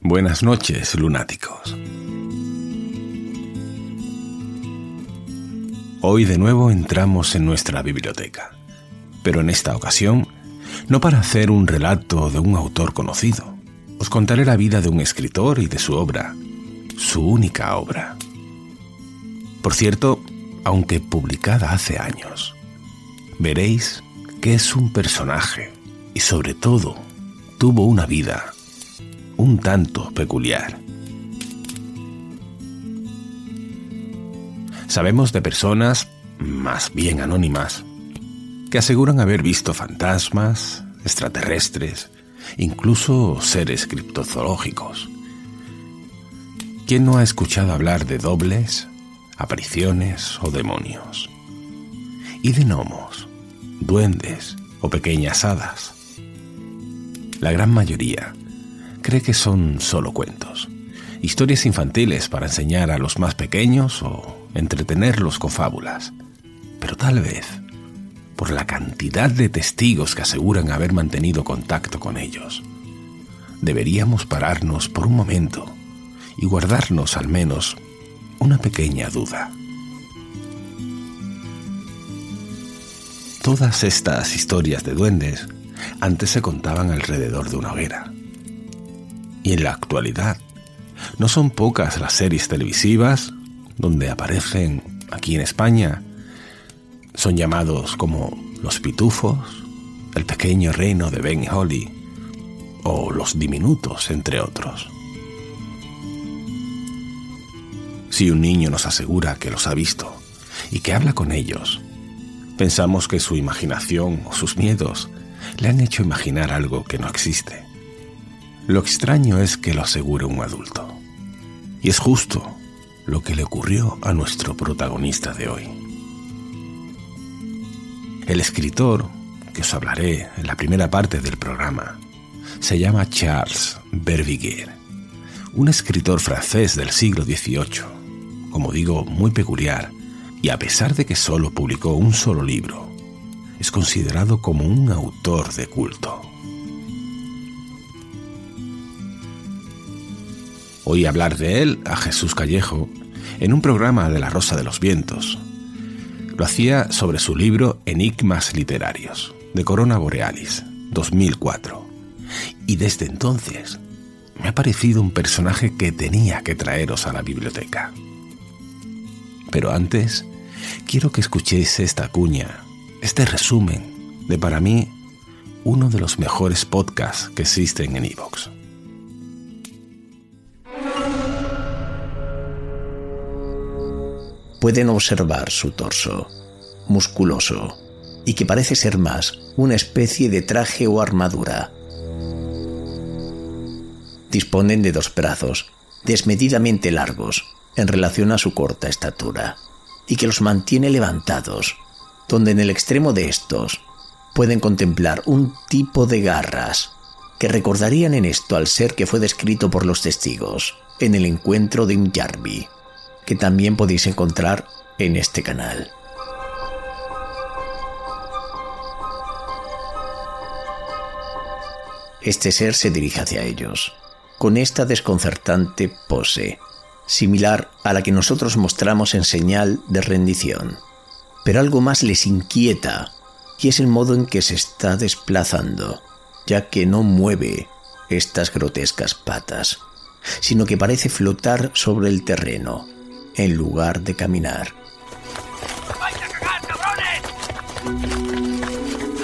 Buenas noches, lunáticos. Hoy de nuevo entramos en nuestra biblioteca, pero en esta ocasión no para hacer un relato de un autor conocido. Os contaré la vida de un escritor y de su obra, su única obra. Por cierto, aunque publicada hace años, veréis que es un personaje y sobre todo tuvo una vida un tanto peculiar. Sabemos de personas, más bien anónimas, que aseguran haber visto fantasmas, extraterrestres, incluso seres criptozoológicos. ¿Quién no ha escuchado hablar de dobles, apariciones o demonios? Y de gnomos, duendes o pequeñas hadas. La gran mayoría cree que son solo cuentos, historias infantiles para enseñar a los más pequeños o entretenerlos con fábulas. Pero tal vez, por la cantidad de testigos que aseguran haber mantenido contacto con ellos, deberíamos pararnos por un momento y guardarnos al menos una pequeña duda. Todas estas historias de duendes antes se contaban alrededor de una hoguera y en la actualidad. No son pocas las series televisivas donde aparecen aquí en España. Son llamados como Los Pitufos, El Pequeño Reino de Ben Holly o Los Diminutos, entre otros. Si un niño nos asegura que los ha visto y que habla con ellos, pensamos que su imaginación o sus miedos le han hecho imaginar algo que no existe. Lo extraño es que lo asegure un adulto. Y es justo lo que le ocurrió a nuestro protagonista de hoy. El escritor, que os hablaré en la primera parte del programa, se llama Charles Berviguer, un escritor francés del siglo XVIII, como digo, muy peculiar, y a pesar de que solo publicó un solo libro, es considerado como un autor de culto. Oí hablar de él a Jesús Callejo en un programa de La Rosa de los Vientos. Lo hacía sobre su libro Enigmas Literarios, de Corona Borealis, 2004. Y desde entonces me ha parecido un personaje que tenía que traeros a la biblioteca. Pero antes, quiero que escuchéis esta cuña, este resumen de para mí uno de los mejores podcasts que existen en iVoox. Pueden observar su torso, musculoso, y que parece ser más una especie de traje o armadura. Disponen de dos brazos desmedidamente largos en relación a su corta estatura, y que los mantiene levantados, donde en el extremo de estos pueden contemplar un tipo de garras que recordarían en esto al ser que fue descrito por los testigos en el encuentro de un Yarby que también podéis encontrar en este canal. Este ser se dirige hacia ellos, con esta desconcertante pose, similar a la que nosotros mostramos en señal de rendición. Pero algo más les inquieta, y es el modo en que se está desplazando, ya que no mueve estas grotescas patas, sino que parece flotar sobre el terreno, en lugar de caminar. ¡Vais a cagar, cabrones!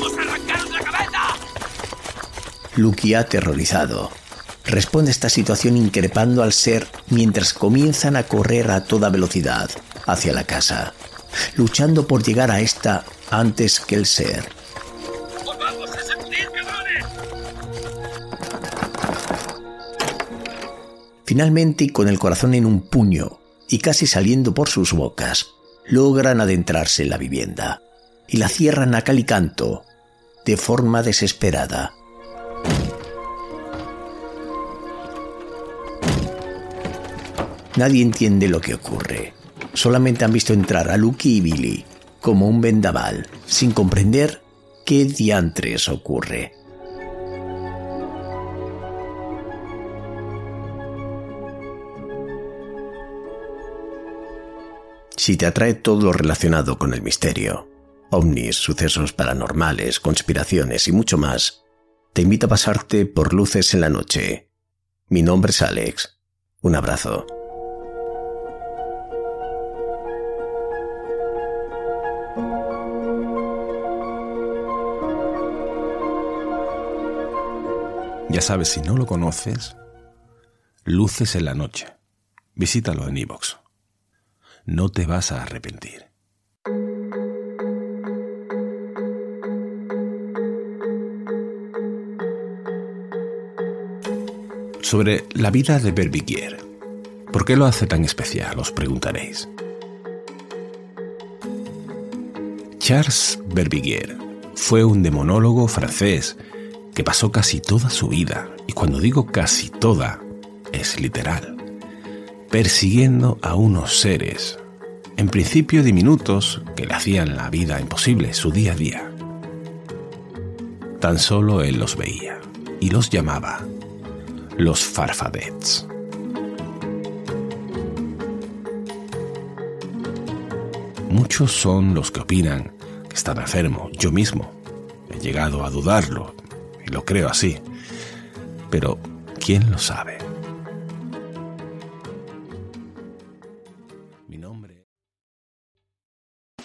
¡Os arrancaron la cabeza! Lucky, aterrorizado, responde a esta situación increpando al ser mientras comienzan a correr a toda velocidad hacia la casa, luchando por llegar a esta antes que el ser. ¡Os vamos a sacudir, cabrones! Finalmente, y con el corazón en un puño y casi saliendo por sus bocas, logran adentrarse en la vivienda y la cierran a cal y canto, de forma desesperada. Nadie entiende lo que ocurre. Solamente han visto entrar a Lucky y Billy como un vendaval, sin comprender qué diantres ocurre. Si te atrae todo lo relacionado con el misterio, ovnis, sucesos paranormales, conspiraciones y mucho más, te invito a pasarte por Luces en la Noche. Mi nombre es Alex. Un abrazo. Ya sabes, si no lo conoces, Luces en la Noche. Visítalo en iVoox. No te vas a arrepentir. Sobre la vida de Berbiguier. ¿Por qué lo hace tan especial? Os preguntaréis. Charles Berbiguier fue un demonólogo francés que pasó casi toda su vida, y cuando digo casi toda, es literal, persiguiendo a unos seres, en principio diminutos, que le hacían la vida imposible, su día a día. Tan solo él los veía y los llamaba los farfadets. Muchos son los que opinan que estaba enfermo, yo mismo. He llegado a dudarlo, y lo creo así. Pero, ¿quién lo sabe?